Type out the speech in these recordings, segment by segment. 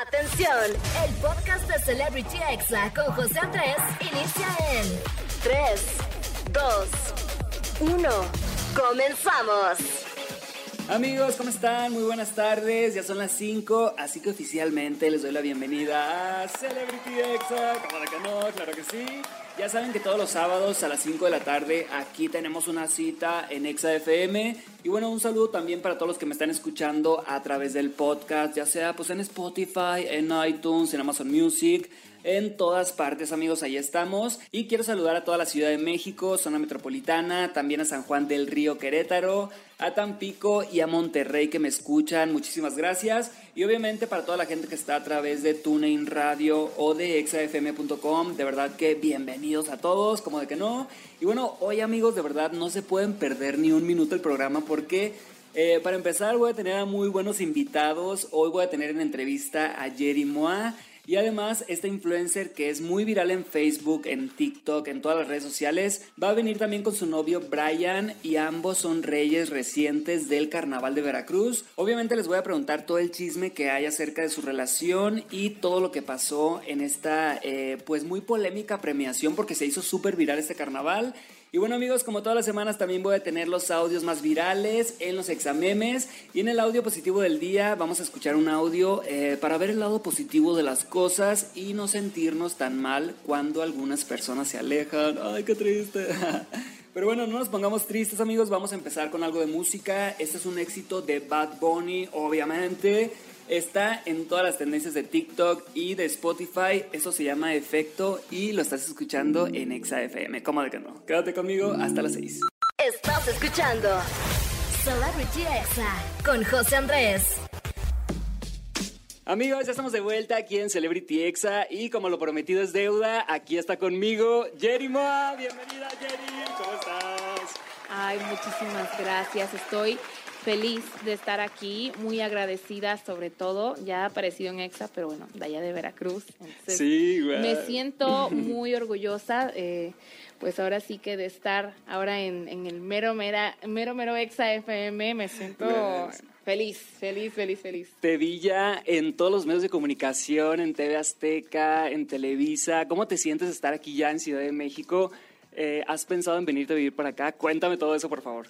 Atención, el podcast de Celebrity Exa con José Andrés inicia en 3, 2, 1. Comenzamos. Amigos, ¿cómo están? Muy buenas tardes, ya son las 5, así que oficialmente les doy la bienvenida a Celebrity Exa. ¿Cómo que no? Claro que sí. Ya saben que todos los sábados a las 5 de la tarde aquí tenemos una cita en Exa FM. Y bueno, un saludo también para todos los que me están escuchando a través del podcast, ya sea pues en Spotify, en iTunes, en Amazon Music en todas partes, amigos, ahí estamos. Y quiero saludar a toda la Ciudad de México, zona metropolitana, también a San Juan del Río Querétaro, a Tampico y a Monterrey que me escuchan. Muchísimas gracias. Y obviamente para toda la gente que está a través de TuneIn Radio o de exafm.com, de verdad que bienvenidos a todos, como de que no. Y bueno, hoy amigos, de verdad no se pueden perder ni un minuto el programa porque... Eh, para empezar voy a tener a muy buenos invitados. Hoy voy a tener en entrevista a Jerry Moa. Y además, esta influencer que es muy viral en Facebook, en TikTok, en todas las redes sociales, va a venir también con su novio Brian y ambos son reyes recientes del carnaval de Veracruz. Obviamente les voy a preguntar todo el chisme que hay acerca de su relación y todo lo que pasó en esta eh, pues muy polémica premiación porque se hizo súper viral este carnaval. Y bueno amigos, como todas las semanas también voy a tener los audios más virales en los examemes y en el audio positivo del día vamos a escuchar un audio eh, para ver el lado positivo de las cosas y no sentirnos tan mal cuando algunas personas se alejan. Ay, qué triste. Pero bueno, no nos pongamos tristes amigos, vamos a empezar con algo de música. Este es un éxito de Bad Bunny, obviamente. Está en todas las tendencias de TikTok y de Spotify. Eso se llama Efecto y lo estás escuchando en ExaFM. ¿Cómo de que no? Quédate conmigo hasta las 6. Estás escuchando Celebrity Exa con José Andrés. Amigos, ya estamos de vuelta aquí en Celebrity Exa y como lo prometido es deuda, aquí está conmigo Jerry Moa. Bienvenida Jerry, ¿cómo estás? Ay, muchísimas gracias. Estoy feliz de estar aquí, muy agradecida sobre todo. Ya ha aparecido en EXA, pero bueno, de allá de Veracruz. sí, güey. Me siento muy orgullosa, eh, pues ahora sí que de estar ahora en, el mero, mera, mero, mero EXA FM, me siento... Feliz, feliz, feliz, feliz. Te vi ya en todos los medios de comunicación, en TV Azteca, en Televisa. ¿Cómo te sientes de estar aquí ya en Ciudad de México? Eh, ¿Has pensado en venirte a vivir para acá? Cuéntame todo eso, por favor.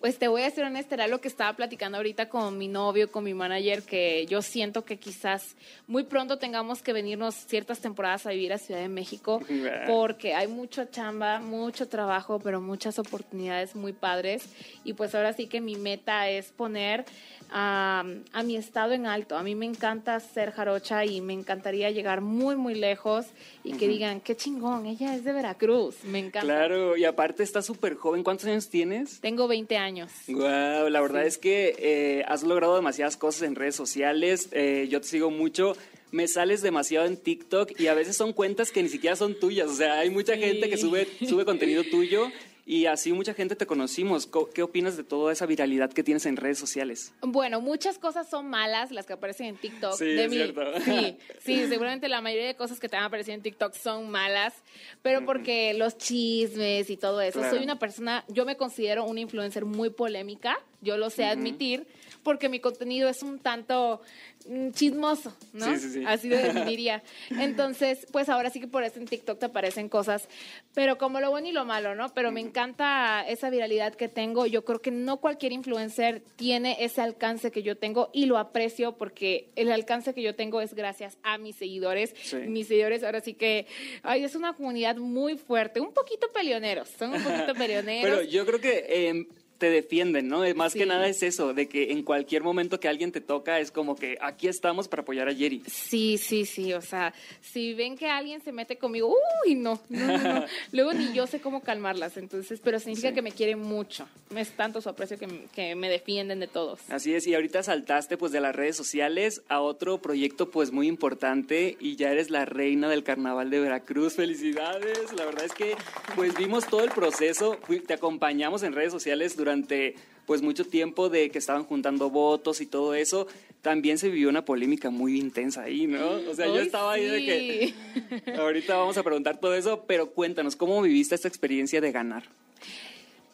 Pues te voy a ser honesta, era lo que estaba platicando ahorita con mi novio, con mi manager, que yo siento que quizás muy pronto tengamos que venirnos ciertas temporadas a vivir a Ciudad de México, porque hay mucha chamba, mucho trabajo, pero muchas oportunidades muy padres. Y pues ahora sí que mi meta es poner a, mi estado en alto. A mí me encanta ser jarocha y me encantaría llegar muy, muy lejos y que digan, qué chingón, ella es de Veracruz, me encanta. Claro, y aparte está súper joven. ¿Cuántos años tienes? Tengo 20 años. Wow, la verdad es que eh, has logrado demasiadas cosas en redes sociales. Eh, yo te sigo mucho me sales demasiado en TikTok y a veces son cuentas que ni siquiera son tuyas. O sea, hay mucha gente que sube, sube contenido tuyo y así mucha gente te conocimos. ¿Qué opinas de toda esa viralidad que tienes en redes sociales? Bueno, muchas cosas son malas las que aparecen en TikTok. Sí, es cierto. Sí, sí, seguramente la mayoría de cosas que te van a aparecer en TikTok son malas, pero porque los chismes y todo eso. Soy una persona, yo me considero una influencer muy polémica, yo lo sé admitir, porque mi contenido es un tanto Mm, chismoso, ¿no? Sí, sí, sí. Así lo definiría. Entonces, pues ahora sí que por eso en TikTok te aparecen cosas, pero como lo bueno y lo malo, ¿no? Pero me encanta esa viralidad que tengo. Yo creo que no cualquier influencer tiene ese alcance que yo tengo y lo aprecio porque el alcance que yo tengo es gracias a mis seguidores. Mis seguidores ahora sí que, ay, es una comunidad muy fuerte, un poquito peleoneros, son un poquito peleoneros. Pero yo creo que... Eh, te defienden, ¿no? Más que nada es eso, de que en cualquier momento que alguien te toca es como que aquí estamos para apoyar a Jerry. Sí, sí, sí, o sea, si ven que alguien se mete conmigo, uy, no, no, no, Luego ni yo sé cómo calmarlas, entonces, pero significa que me quieren mucho. Es tanto su aprecio que, que, me defienden de todos. Así es, y ahorita saltaste pues de las redes sociales a otro proyecto pues muy importante y ya eres la reina del carnaval de Veracruz. Felicidades, la verdad es que pues vimos todo el proceso, te acompañamos en redes sociales durante durante pues mucho tiempo de que estaban juntando votos y todo eso, también se vivió una polémica muy intensa ahí, ¿no? O sea, yo estaba ahí de que ahorita vamos a preguntar todo eso, pero cuéntanos, ¿cómo viviste esta experiencia de ganar?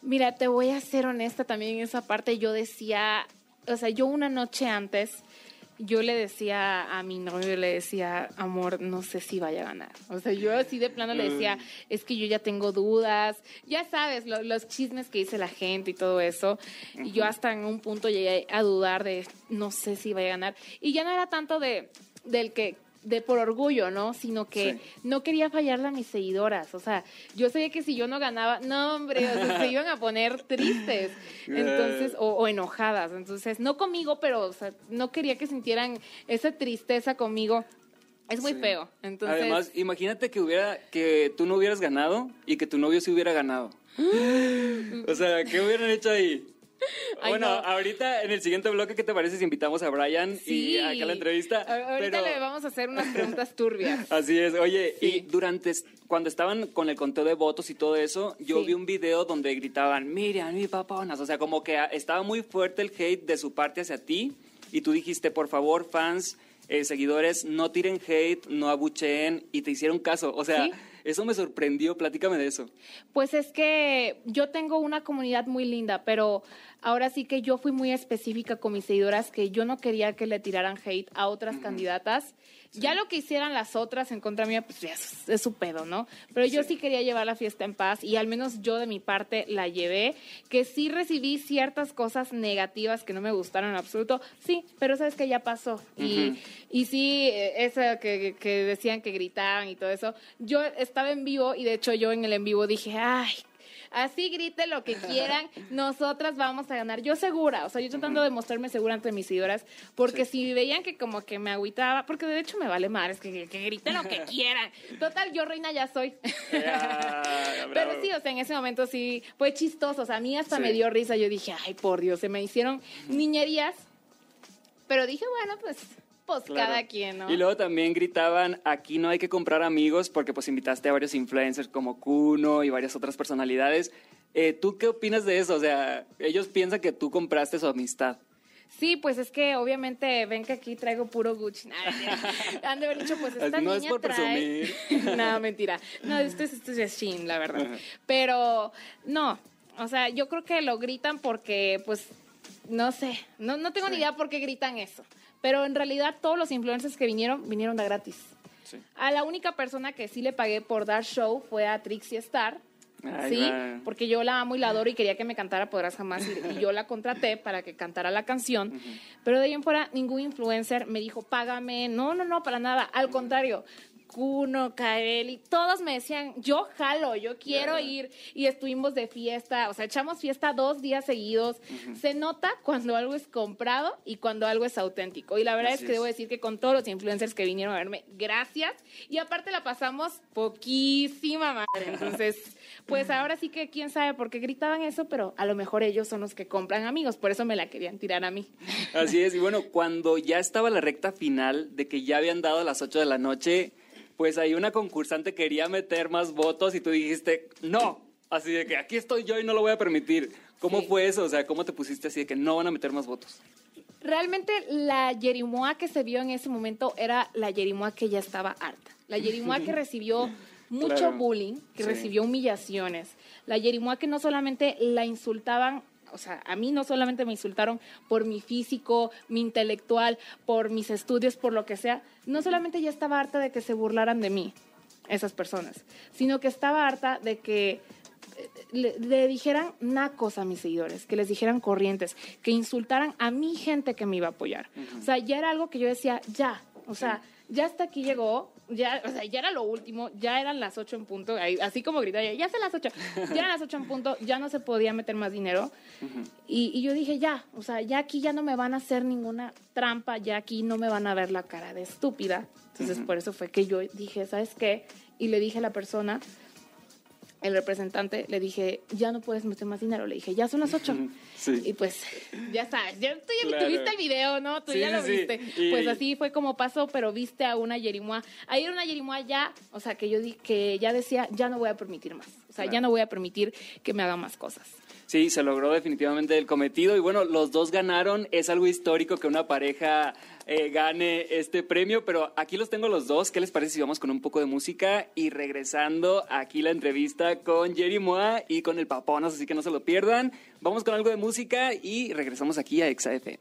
Mira, te voy a ser honesta también en esa parte, yo decía, o sea, yo una noche antes yo le decía a mi novio, le decía, amor, no sé si vaya a ganar. O sea, yo así de plano le decía, es que yo ya tengo dudas, ya sabes, los chismes que dice la gente y todo eso. Y yo hasta en un punto llegué a dudar de, no sé si vaya a ganar. Y ya no era tanto de del que de por orgullo, ¿no? Sino que no quería fallarle a mis seguidoras. O sea, yo sabía que si yo no ganaba, no, hombre, o sea, se iban a poner tristes. Entonces, o, enojadas. Entonces, no conmigo, pero, o sea, no quería que sintieran esa tristeza conmigo. Es muy feo. Entonces, Además, imagínate que hubiera, que tú no hubieras ganado y que tu novio sí hubiera ganado. o sea, ¿qué hubieran hecho ahí? bueno, ahorita en el siguiente bloque, ¿qué te parece si invitamos a Brian y acá a la entrevista? ahorita le vamos a hacer unas preguntas turbias. Así es. Oye, y durante cuando estaban con el conteo de votos y todo eso, yo vi un video donde gritaban, Miriam, mi paponas. O sea, como que estaba muy fuerte el hate de su parte hacia ti. Y tú dijiste, por favor, fans, eh, seguidores, no tiren hate, no abucheen. Y te hicieron caso. O sea. Eso me sorprendió, platícame de eso. Pues es que yo tengo una comunidad muy linda, pero ahora sí que yo fui muy específica con mis seguidoras que yo no quería que le tiraran hate a otras candidatas ya lo que hicieran las otras en contra mía, pues ya es, su pedo, ¿no? Pero yo sí. quería llevar la fiesta en paz y al menos yo de mi parte la llevé, que sí recibí ciertas cosas negativas que no me gustaron en absoluto, sí, pero sabes que ya pasó. y, y sí, esa que, que decían que gritaban y todo eso, yo estaba en vivo y de hecho yo en el en vivo dije, ay, Así grite lo que quieran, nosotras vamos a ganar. Yo segura, o sea, yo tratando de mostrarme segura ante mis seguidoras, porque si veían que como que me agüitaba, porque de hecho me vale madre, es que, que griten lo que quieran. Total, yo reina ya soy. Pero sí, o sea, en ese momento sí fue chistoso, o sea, a mí hasta me dio risa, yo dije, ay, por Dios, se me hicieron niñerías, pero dije, bueno, pues pues cada quien, ¿no? Y luego también gritaban, aquí no hay que comprar amigos porque pues invitaste a varios influencers como Kuno y varias otras personalidades. Eh, ¿Tú qué opinas de eso? O sea, ellos piensan que tú compraste su amistad. Sí, pues es que obviamente ven que aquí traigo puro Gucci. Han de haber dicho, pues esta no niña es por trae. no, mentira. No, esto es, esto es Shein, la verdad. Pero no, o sea, yo creo que lo gritan porque, pues, no sé, no, no tengo ni idea por qué gritan eso. Pero en realidad todos los influencers que vinieron, vinieron de gratis. A la única persona que sí le pagué por dar show fue a Trixie Star. sí, porque yo la amo y la adoro y quería que me cantara Podrás Jamás y, yo la contraté para que cantara la canción. Pero de ahí en fuera ningún influencer me dijo, págame. No, no, no, para nada. Al contrario, Kuno, Kaeli, todos me decían, yo jalo, yo quiero ir. Y estuvimos de fiesta, o sea, echamos fiesta dos días seguidos. Se nota cuando algo es comprado y cuando algo es auténtico. Y la verdad es que debo decir que con todos los influencers que vinieron a verme, gracias. Y aparte la pasamos poquísima madre. Entonces, pues ahora sí que quién sabe por qué gritaban eso, pero a lo mejor ellos son los que compran amigos, por eso me la querían tirar a mí. Así es, y bueno, cuando ya estaba la recta final de que ya habían dado las 8 de la noche, pues ahí una concursante quería meter más votos y tú dijiste, no, así de que aquí estoy yo y no lo voy a permitir. ¿Cómo fue eso? O sea, ¿cómo te pusiste así de que no van a meter más votos? Realmente la Yerimoa que se vio en ese momento era la Yerimoa que ya estaba harta. La Yerimoa que recibió mucho bullying, que recibió humillaciones. La Yerimoa que no solamente la insultaban o sea, a mí no solamente me insultaron por mi físico, mi intelectual, por mis estudios, por lo que sea, no solamente ya estaba harta de que se burlaran de mí, esas personas, sino que estaba harta de que eh, le, dijeran nacos a mis seguidores, que les dijeran corrientes, que insultaran a mi gente que me iba a apoyar. O sea, ya era algo que yo decía, ya, o sea, ya hasta aquí llegó, ya, o sea, ya era lo último, ya eran las ocho en punto, así como gritaba, ya son las ocho, ya eran las ocho en punto, ya no se podía meter más dinero. y, y, yo dije, ya, o sea, ya aquí ya no me van a hacer ninguna trampa, ya aquí no me van a ver la cara de estúpida. Entonces, por eso fue que yo dije, ¿sabes qué? Y le dije a la persona, el representante, le dije, ya no puedes meter más dinero. Le dije, ya son las ocho. Y pues, ya sabes, ya, tú ya tuviste el video, ¿no? Tú ya lo viste. Pues así fue como pasó, pero viste a una Yerimoa. Ahí era una Yerimoa ya, o sea, que yo di, que ya decía, ya no voy a permitir más. O sea, ya no voy a permitir que me hagan más cosas. Sí, se logró definitivamente el cometido y bueno, los dos ganaron. Es algo histórico que una pareja eh, gane este premio, pero aquí los tengo los dos. ¿Qué les parece si vamos con un poco de música y regresando aquí la entrevista con Jerry Moa y con el Paponas, así que no se lo pierdan. Vamos con algo de música y regresamos aquí a Exa FM.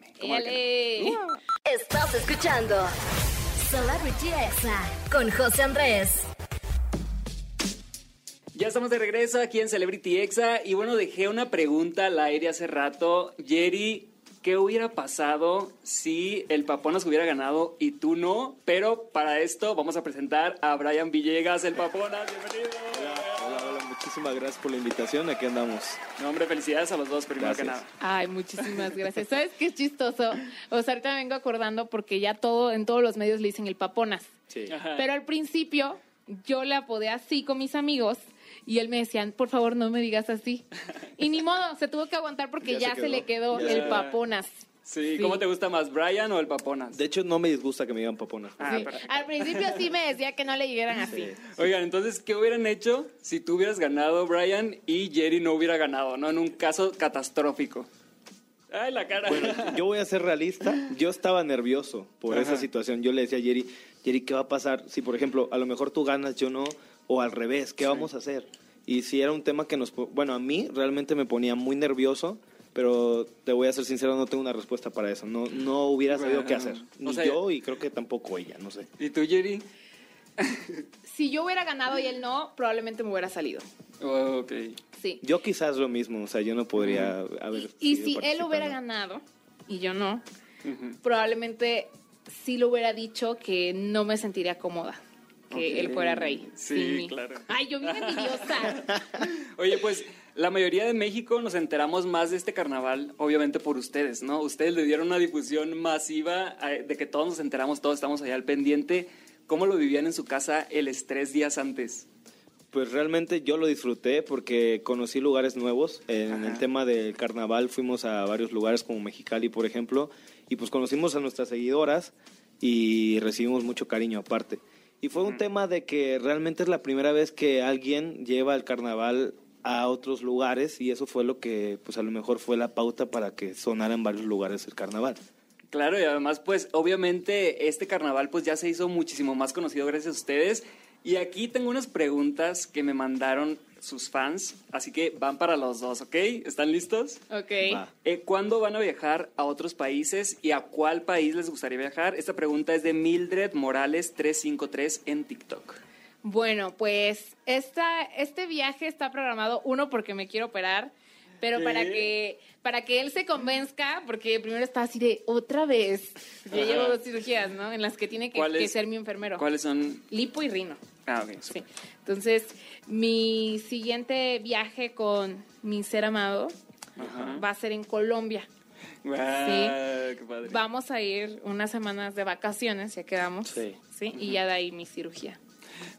Estás escuchando Celebrity Exa con José Andrés. Ya estamos de regreso aquí en Celebrity Exa y bueno, dejé una pregunta al aire hace rato. Jerry, ¿qué hubiera pasado si el Paponas hubiera ganado y tú no? Pero para esto vamos a presentar a Brian Villegas, el Paponas. Bienvenido. Hola, hola, muchísimas gracias por la invitación. Aquí andamos. No, hombre, felicidades a los dos, primero que nada. Ay, muchísimas gracias. ¿Sabes qué es chistoso? O sea, ahorita me vengo acordando porque ya todo, en todos los medios le dicen el Paponas. Sí. Ajá. Pero al principio yo le apodé así con mis amigos y él me decían, por favor, no me digas así. Y ni modo, se tuvo que aguantar porque Ya ya, se se, le quedó. Ya. el Paponas. Sí, Sí. ¿cómo te gusta más, Brian o el Paponas? De hecho, no me disgusta que me digan papona. Ah, Sí. Al principio sí me decía que no le llegaran así. Oigan, entonces, ¿qué hubieran hecho si tú hubieras ganado, Brian, y Jerry no hubiera ganado, no? En un caso catastrófico. Ay, la cara. Bueno, yo voy a ser realista. Yo estaba nervioso por Ajá. esa situación. Yo le decía a Jerry, Jerry, ¿qué va a pasar si, por ejemplo, a lo mejor tú ganas, yo no? O al revés, ¿qué vamos a hacer? Y si era un tema que nos... Bueno, a mí realmente me ponía muy nervioso, pero te voy a ser sincero, no tengo una respuesta para eso. No, no hubiera sabido qué hacer. O Ni sea- yo y creo que tampoco ella, no sé. ¿Y tú, Jerry? Si yo hubiera ganado y él no, probablemente me hubiera salido. Oh, ok. Sí. Yo quizás lo mismo, o sea, yo no podría haber... Y sido si él hubiera ganado y yo no, Ujú. probablemente sí lo hubiera dicho que no me sentiría cómoda que Ok. él fuera rey. Sí, claro. Ay, yo bien envidiosa. Oye, pues la mayoría de México nos enteramos más de este carnaval, obviamente por ustedes, ¿no? Ustedes le dieron una difusión masiva de que todos nos enteramos, todos estamos allá al pendiente. ¿Cómo lo vivían en su casa el estrés días antes? Pues realmente yo lo disfruté porque conocí lugares nuevos. En Ajá. el tema del carnaval fuimos a varios lugares como Mexicali, por ejemplo, y pues conocimos a nuestras seguidoras y recibimos mucho cariño aparte. Y fue un tema de que realmente es la primera vez que alguien lleva el carnaval a otros lugares y eso fue lo que pues a lo mejor fue la pauta para que sonara en varios lugares el carnaval. Claro, y además, pues, obviamente, este carnaval, pues, ya se hizo muchísimo más conocido gracias a ustedes. Y aquí tengo unas preguntas que me mandaron sus fans, así que van para los dos, ¿ok? ¿Están listos? Ok. Va. Eh, ¿Cuándo van a viajar a otros países y a cuál país les gustaría viajar? Esta pregunta es de Mildred Morales 353 en TikTok. Bueno, pues esta, este viaje está programado, uno, porque me quiero operar, pero para que, para que él se convenzca, porque primero está así de otra vez. Yo llevo dos cirugías, ¿no? En las que tiene que, ¿Cuáles- que ser mi enfermero. ¿Cuáles son? Lipo y rino. Ah, ok. Sí. Entonces, mi siguiente viaje con mi ser amado Ajá. va a ser en Colombia. Qué padre. Vamos a ir unas semanas de vacaciones, ya quedamos. Sí. Sí. Y ya de ahí mi cirugía.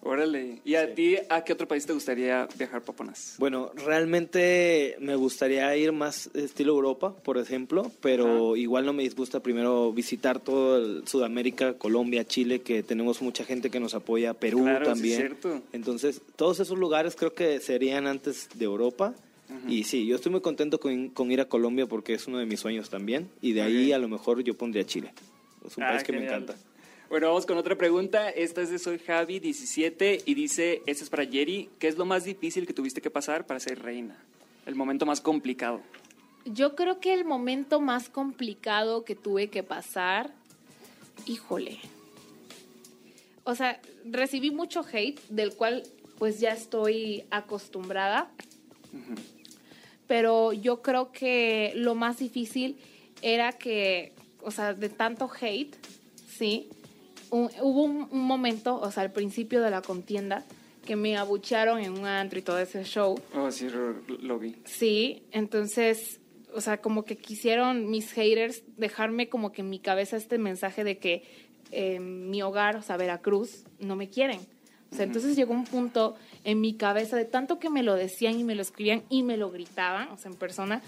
Órale. ¿Y a ti, a qué otro país te gustaría viajar, Paponas? Bueno, realmente me gustaría ir más estilo Europa, por ejemplo, pero igual no me disgusta primero visitar todo el Sudamérica, Colombia, Chile, que tenemos mucha gente que nos apoya, Perú Claro, sí, también. cierto. Entonces, todos esos lugares creo que serían antes de Europa. Y sí, yo estoy muy contento con, con ir a Colombia porque es uno de mis sueños también. Y de ahí a lo mejor yo pondría Chile. Es un Ah, país que me encanta. Bueno, vamos con otra pregunta. Esta es de Soy Javi 17 y dice, esta es para Jerry, ¿qué es lo más difícil que tuviste que pasar para ser reina? El momento más complicado. Yo creo que el momento más complicado que tuve que pasar, híjole. O sea, recibí mucho hate, del cual pues ya estoy acostumbrada. Pero yo creo que lo más difícil era que, o sea, de tanto hate, sí, un- hubo un, un momento, o sea, al principio de la contienda, que me abuchearon en un antro y todo ese show. Oh, sí, lo, lo vi. Sí, entonces, o sea, como que quisieron mis haters dejarme como que en mi cabeza este mensaje de que eh, mi hogar, o sea, Veracruz, no me quieren. O sea, entonces llegó un punto en mi cabeza de tanto que me lo decían y me lo escribían y me lo gritaban, o sea, en persona,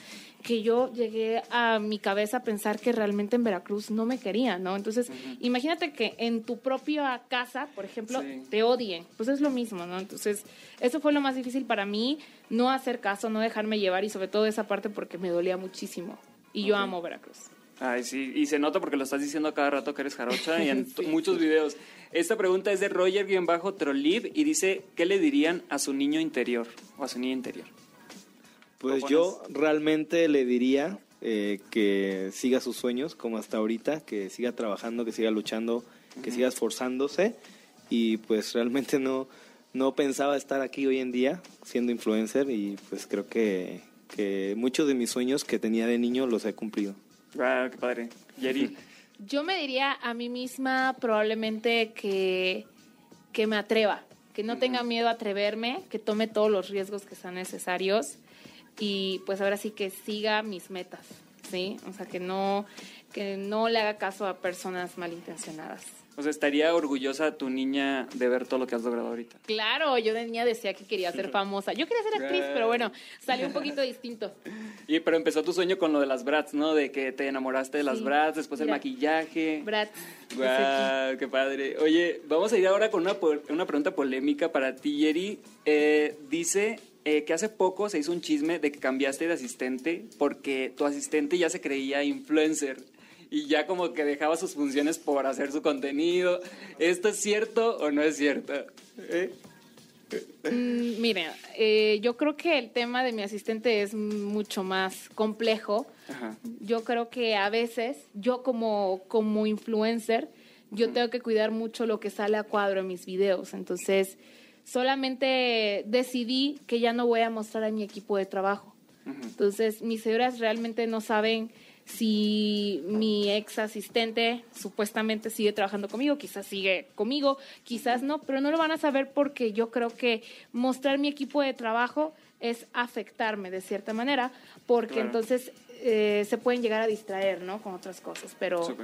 que yo llegué a mi cabeza a pensar que realmente en Veracruz no me querían, ¿no? Entonces, imagínate que en tu propia casa, por ejemplo, Sí. te odien, pues es lo mismo, ¿no? Entonces, eso fue lo más difícil para mí, no hacer caso, no dejarme llevar y sobre todo esa parte porque me dolía muchísimo. Y yo amo Veracruz. Ay, sí, y se nota porque lo estás diciendo a cada rato que eres jarocha y en muchos videos. Esta pregunta es de Roger-Trolib y dice, ¿qué le dirían a su niño interior o a su niña interior? Pues yo realmente le diría eh, que siga sus sueños como hasta ahorita, que siga trabajando, que siga luchando, que siga esforzándose y pues realmente no, no pensaba estar aquí hoy en día siendo influencer y pues creo que, que muchos de mis sueños que tenía de niño los he cumplido. Ah, qué padre. Yeri. Yo me diría a mí misma probablemente que, que me atreva, que no tenga miedo a atreverme, que tome todos los riesgos que sean necesarios y pues ahora sí que siga mis metas, ¿sí? O sea, que no, que no le haga caso a personas malintencionadas. O sea, estaría orgullosa tu niña de ver todo lo que has logrado ahorita. Claro, yo de niña decía que quería ser famosa. Yo quería ser actriz, pero bueno, salió un poquito distinto. Y pero empezó tu sueño con lo de las brats, ¿no? De que te enamoraste de las brats, después el maquillaje. Brats. Wow, qué padre. Oye, vamos a ir ahora con una, una pregunta polémica para ti, Yeri. Eh, dice eh, que hace poco se hizo un chisme de que cambiaste de asistente porque tu asistente ya se creía influencer y ya como que dejaba sus funciones por hacer su contenido. ¿Esto es cierto o no es cierto? ¿Eh? Mm, mire, eh, yo creo que el tema de mi asistente es mucho más complejo. Yo creo que a veces, yo como, como influencer, yo tengo que cuidar mucho lo que sale a cuadro en mis videos. Entonces, solamente decidí que ya no voy a mostrar a mi equipo de trabajo. Entonces, mis seguidoras realmente no saben si mi ex asistente supuestamente sigue trabajando conmigo, quizás sigue conmigo, quizás no, pero no lo van a saber porque yo creo que mostrar mi equipo de trabajo es afectarme de cierta manera, porque entonces eh, se pueden llegar a distraer, ¿no? Con otras cosas, pero...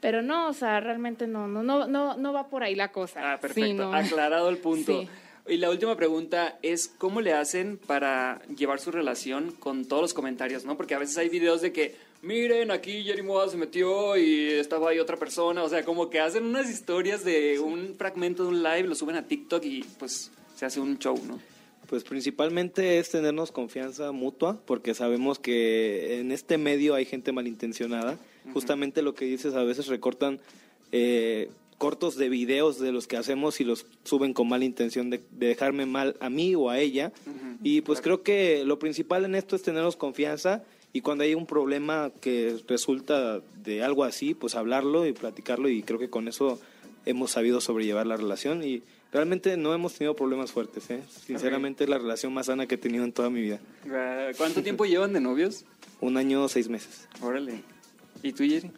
Pero no, o sea, realmente no, no, no, no, no va por ahí la cosa. Ah, perfecto. Aclarado el punto. Y la última pregunta es, ¿cómo le hacen para llevar su relación con todos los comentarios, no? Porque a veces hay videos de que miren, aquí Jerry Moa se metió y estaba ahí otra persona. O sea, como que hacen unas historias de un fragmento de un live, lo suben a TikTok y pues se hace un show, ¿no? Pues principalmente es tenernos confianza mutua, porque sabemos que en este medio hay gente malintencionada. Justamente lo que dices, a veces recortan eh, cortos de videos de los que hacemos y los suben con mala intención de, dejarme mal a mí o a ella. y pues creo que lo principal en esto es tenernos confianza y cuando hay un problema que resulta de algo así, pues hablarlo y platicarlo y creo que con eso hemos sabido sobrellevar la relación y realmente no hemos tenido problemas fuertes, ¿eh? Sinceramente es la relación más sana que he tenido en toda mi vida. ¿Cuánto tiempo llevan de novios? Un año, seis meses. Órale. ¿Y tú, Jerry?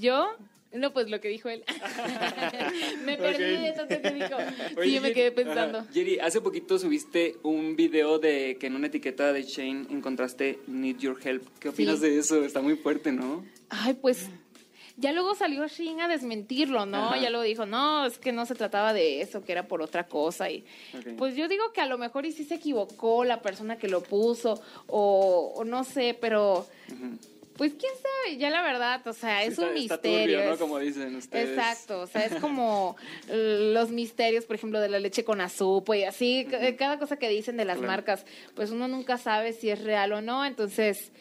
Yo no, pues lo que dijo él. me perdí de tanto que dijo. sí, yo me quedé pensando. Jerry, hace poquito subiste un video de que en una etiqueta de Shane encontraste Need Your Help. ¿Qué opinas de eso? Está muy fuerte, ¿no? Ay, pues ya luego salió Shane a desmentirlo, ¿no? Ya luego dijo, no, es que no se trataba de eso, que era por otra cosa. Y pues yo digo que a lo mejor y sí se equivocó la persona que lo puso, o, no sé, pero pues quién sabe, ya la verdad, o sea, es un misterio. ¿no? Como dicen ustedes. Exacto, o sea, es como los misterios, por ejemplo, de la leche con azúcar y así, cada cosa que dicen de las marcas, pues uno nunca sabe si es real o no, entonces,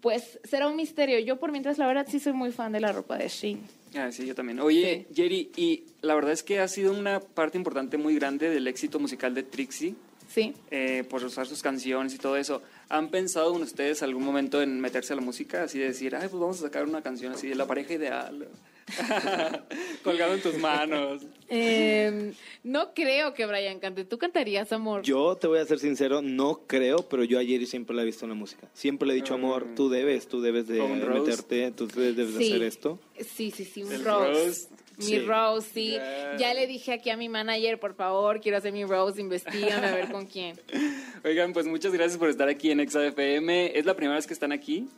pues será un misterio. Yo por mientras, la verdad, sí soy muy fan de la ropa de Shein. Ah, sí, yo también. Oye, Jerry, y la verdad es que ha sido una parte importante muy grande del éxito musical de Trixie. Sí. Eh, por usar sus canciones y todo eso. ¿Han pensado en ustedes algún momento en meterse a la música? Así de decir, ay, pues vamos a sacar una canción así de la pareja ideal. Colgado en tus manos. Em, no creo que Brian cante. ¿Tú cantarías, amor? Yo te voy a ser sincero, no creo, pero yo ayer siempre la he visto en la música. Siempre le he dicho, ah. amor, tú debes, tú debes de meterte, tú debes de hacer esto. Sí, sí, sí, un rose. Mi Rose, sí. Ya le dije aquí a mi manager, por favor, quiero hacer mi Rose, investigame a ver con quién. Oigan, pues muchas gracias por estar aquí en ExaFM. ¿Es la primera vez que están aquí?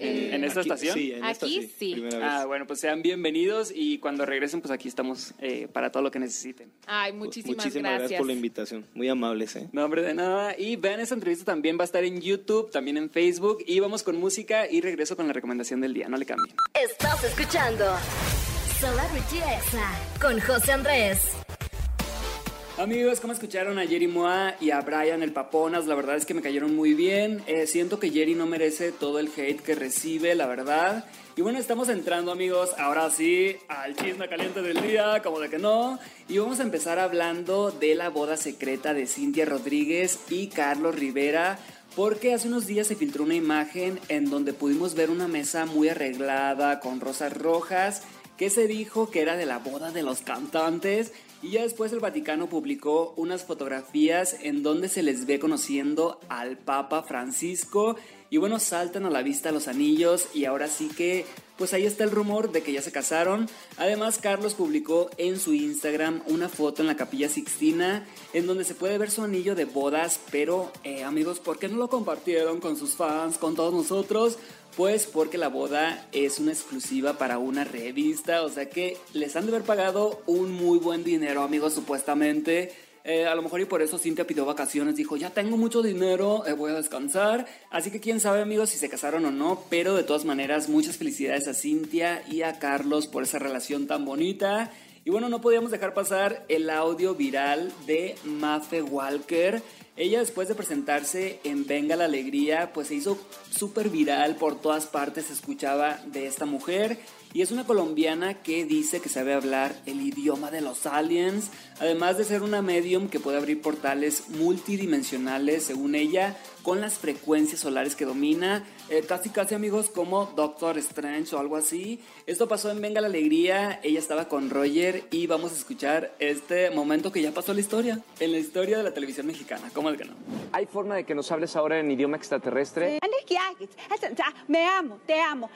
¿En, esta estación? Sí, en aquí esta, sí. Ah, bueno, pues sean bienvenidos y cuando regresen, pues aquí estamos eh, para todo lo que necesiten. Ay, muchísimas, muchísimas gracias. por la invitación. Muy amables, ¿eh? No, hombre, de nada. Y vean esta entrevista también, va a estar en YouTube, también en Facebook. Y vamos con música y regreso con la recomendación del día. No le cambien. Estás escuchando Celebrity Exa con José Andrés. Amigos, como escucharon a Jerry Moa y a Brian el Paponas, la verdad es que me cayeron muy bien. Eh, siento que Jerry no merece todo el hate que recibe, la verdad. Y bueno, estamos entrando amigos, ahora sí, al chisme caliente del día, como de que no. Y vamos a empezar hablando de la boda secreta de Cintia Rodríguez y Carlos Rivera. Porque hace unos días se filtró una imagen en donde pudimos ver una mesa muy arreglada con rosas rojas que se dijo que era de la boda de los cantantes. Y ya después el Vaticano publicó unas fotografías en donde se les ve conociendo al Papa Francisco. Y bueno, saltan a la vista los anillos y ahora sí que pues ahí está el rumor de que ya se casaron. Además, Carlos publicó en su Instagram una foto en la capilla Sixtina en donde se puede ver su anillo de bodas, pero eh, amigos, ¿por qué no lo compartieron con sus fans, con todos nosotros? Pues porque la boda es una exclusiva para una revista, o sea que les han de haber pagado un muy buen dinero, amigos, supuestamente. Eh, a lo mejor y por eso Cintia pidió vacaciones, dijo, ya tengo mucho dinero, eh, voy a descansar. Así que quién sabe amigos si se casaron o no, pero de todas maneras muchas felicidades a Cintia y a Carlos por esa relación tan bonita. Y bueno, no podíamos dejar pasar el audio viral de Mafe Walker ella después de presentarse en Venga la Alegría, pues se hizo súper viral, por todas partes se escuchaba de esta mujer y es una colombiana que dice que sabe hablar el idioma de los aliens, además de ser una medium que puede abrir portales multidimensionales, según ella, con las frecuencias solares que domina, eh, casi casi amigos como Doctor Strange o algo así. Esto pasó en Venga la Alegría, ella estaba con Roger y vamos a escuchar este momento que ya pasó en la historia, en la historia de la televisión mexicana, ¿cómo es que no? ¿Hay forma de que nos hables ahora en idioma extraterrestre? Me amo, te amo.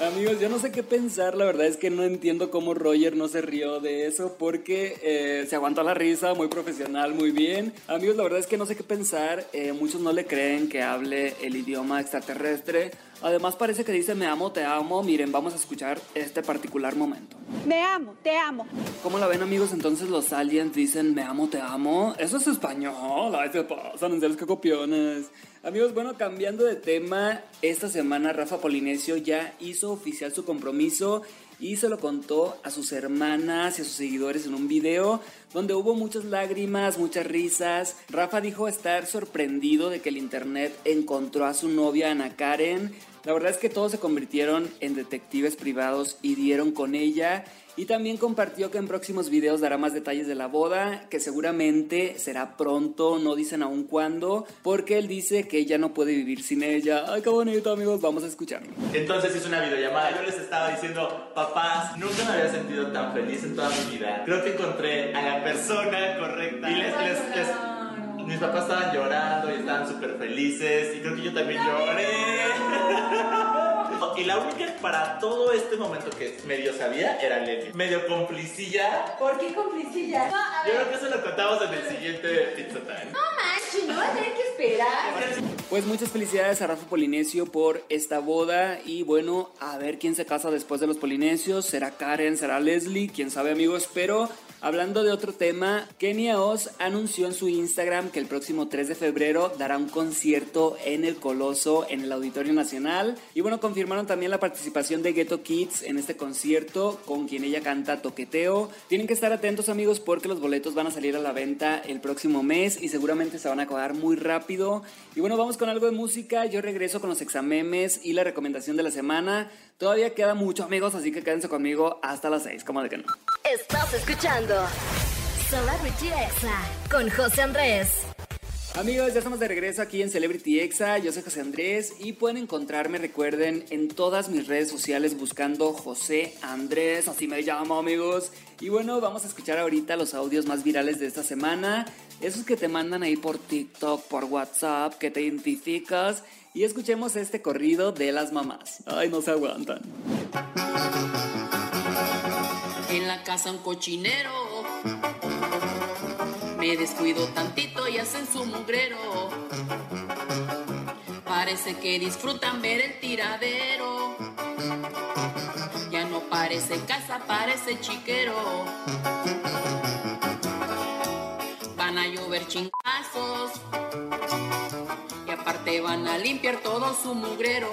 Amigos, yo no sé qué pensar, la verdad es que no entiendo cómo Roger no se rió de eso porque eh, se aguantó la risa, muy profesional, muy bien. Amigos, la verdad es que no sé qué pensar, eh, muchos no le creen que hable el idioma extraterrestre. Además parece que dice me amo, te amo. Miren, vamos a escuchar este particular momento. Me amo, te amo. ¿Cómo la ven amigos? Entonces los aliens dicen me amo, te amo. Eso es español. Ay, se pasan, en serio, que copiones. Amigos, bueno, cambiando de tema, esta semana Rafa Polinesio ya hizo oficial su compromiso y se lo contó a sus hermanas y a sus seguidores en un video donde hubo muchas lágrimas, muchas risas. Rafa dijo estar sorprendido de que el internet encontró a su novia Ana Karen. La verdad es que todos se convirtieron en detectives privados y dieron con ella y también compartió que en próximos videos dará más detalles de la boda, que seguramente será pronto, no dicen aún cuándo, porque él dice que ella no puede vivir sin ella. Ay, qué bonito, amigos, vamos a escucharlo. Entonces hizo una videollamada. Yo les estaba diciendo, papás, nunca me había sentido tan feliz en toda mi vida. Creo que encontré a la persona correcta. Y les, les, les, mis papás estaban llorando y estaban súper felices. Y creo que yo también lloré. Y la única para todo este momento que medio sabía era Lenny. Medio complicilla. ¿Por qué complicilla? Yo creo que eso lo contamos en el siguiente Pizza Time. No manches, no va a tener que esperar. Pues muchas felicidades a Rafa Polinesio por esta boda y bueno, a ver quién se casa después de los Polinesios. ¿Será Karen? ¿Será Leslie? ¿Quién sabe amigos? Pero Hablando de otro tema, Kenia Oz anunció en su Instagram que el próximo 3 de febrero dará un concierto en el Coloso, en el Auditorio Nacional. Y bueno, confirmaron también la participación de Ghetto Kids en este concierto, con quien ella canta Toqueteo. Tienen que estar atentos amigos porque los boletos van a salir a la venta el próximo mes y seguramente se van a acabar muy rápido. Y bueno, vamos con algo de música. Yo regreso con los examemes y la recomendación de la semana. Todavía queda mucho amigos, así que quédense conmigo hasta las 6, como de que no. Estás escuchando Celebrity Exa con José Andrés. Amigos, ya estamos de regreso aquí en Celebrity Exa. Yo soy José Andrés y pueden encontrarme, recuerden, en todas mis redes sociales buscando José Andrés, así me llamo, amigos. Y bueno, vamos a escuchar ahorita los audios más virales de esta semana. Esos que te mandan ahí por TikTok, por WhatsApp, que te identificas. Y escuchemos este corrido de las mamás. Ay, no se aguantan en la casa un cochinero. Me descuido tantito y hacen su mugrero. Parece que disfrutan ver el tiradero. Ya no parece casa, parece chiquero. Van a llover chingazos. Aparte van a limpiar todo su mugrero.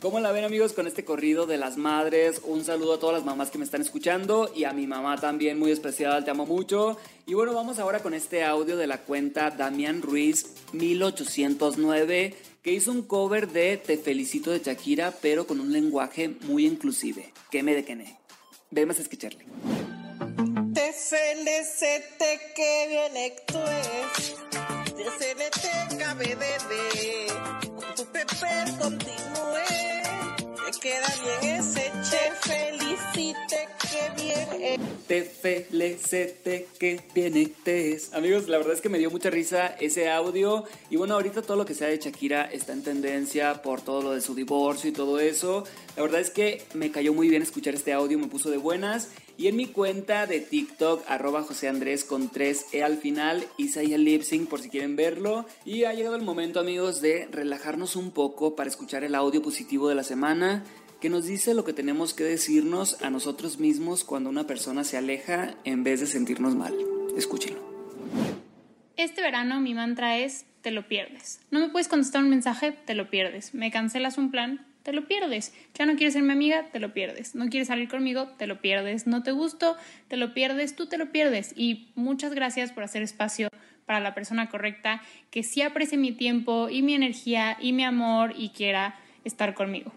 ¿Cómo la ven amigos con este corrido de las madres? Un saludo a todas las mamás que me están escuchando y a mi mamá también muy especial, te amo mucho. Y bueno, vamos ahora con este audio de la cuenta Damián Ruiz 1809 que hizo un cover de Te felicito de Shakira, pero con un lenguaje muy inclusive. Que me de que ne. Vemos a escucharle. Te felicito que bien actúes. Te felicito KBBB. Con tu pepe continúe. Te queda bien ese che. Felicite que bien. Te felicite que bien. Amigos, la verdad es que me dio mucha risa ese audio. Y bueno, ahorita todo lo que sea de Shakira está en tendencia por todo lo de su divorcio y todo eso. La verdad es que me cayó muy bien escuchar este audio, me puso de buenas. Y en mi cuenta de TikTok, arroba José Andrés con 3E al final, hice ahí el lip sync por si quieren verlo. Y ha llegado el momento, amigos, de relajarnos un poco para escuchar el audio positivo de la semana que nos dice lo que tenemos que decirnos a nosotros mismos cuando una persona se aleja en vez de sentirnos mal. Escúchenlo. Este verano mi mantra es te lo pierdes. No me puedes contestar un mensaje, te lo pierdes. Me cancelas un plan, te lo pierdes. Ya no quieres ser mi amiga, te lo pierdes. No quieres salir conmigo, te lo pierdes. No te gusto, te lo pierdes, tú te lo pierdes. Y muchas gracias por hacer espacio para la persona correcta que sí aprecie mi tiempo y mi energía y mi amor y quiera estar conmigo.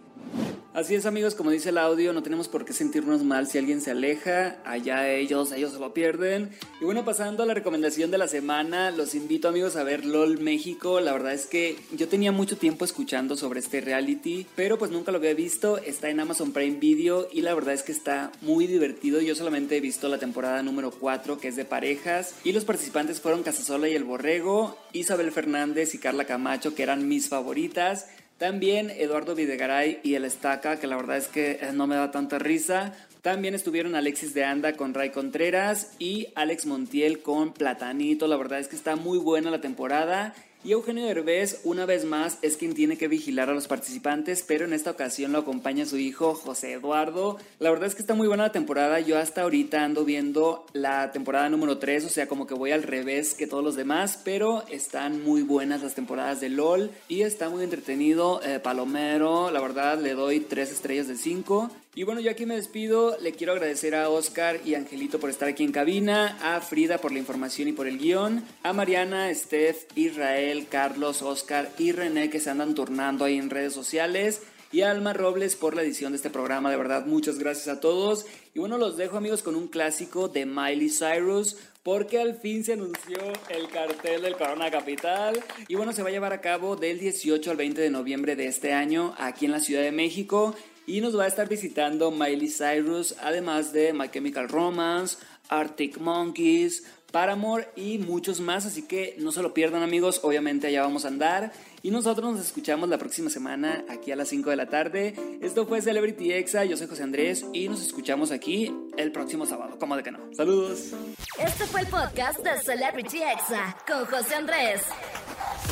Así es amigos, como dice el audio, no tenemos por qué sentirnos mal si alguien se aleja, allá ellos, ellos se lo pierden. Y bueno, pasando a la recomendación de la semana, los invito amigos a ver LOL México. La verdad es que yo tenía mucho tiempo escuchando sobre este reality, pero pues nunca lo había visto. Está en Amazon Prime Video y la verdad es que está muy divertido. Yo solamente he visto la temporada número 4 que es de parejas y los participantes fueron Casasola y El Borrego, Isabel Fernández y Carla Camacho que eran mis favoritas. También Eduardo Videgaray y el Estaca, que la verdad es que eh, no me da tanta risa. También estuvieron Alexis de Anda con Ray Contreras y Alex Montiel con Platanito. La verdad es que está muy buena la temporada. Y Eugenio Derbez, una vez más, es quien tiene que vigilar a los participantes, pero en esta ocasión lo acompaña su hijo José Eduardo. La verdad es que está muy buena la temporada. Yo hasta ahorita ando viendo la temporada número 3, o sea, como que voy al revés que todos los demás, pero están muy buenas las temporadas de LOL y está muy entretenido. Eh, Palomero, la verdad, le doy 3 estrellas de 5. Y bueno, yo aquí me despido. Le quiero agradecer a Oscar y Angelito por estar aquí en cabina, a Frida por la información y por el guion, a Mariana, Steph, Israel, Carlos, Oscar y René que se andan turnando ahí en redes sociales. Y a Alma Robles por la edición de este programa. De verdad, muchas gracias a todos. Y bueno, los dejo amigos con un clásico de Miley Cyrus porque al fin se anunció el cartel del Corona Capital y bueno, se va a llevar a cabo del 18 al 20 de noviembre de este año aquí en la Ciudad de México y nos va a estar visitando Miley Cyrus, además de My Chemical Romance, Arctic Monkeys, Paramore y muchos más, así que no se lo pierdan amigos, obviamente allá vamos a andar y nosotros nos escuchamos la próxima semana aquí a las 5 de la tarde. Esto fue Celebrity Exa, yo soy José Andrés y nos escuchamos aquí el próximo sábado, como de que no. Saludos. Este fue el podcast de Celebrity Exa con José Andrés.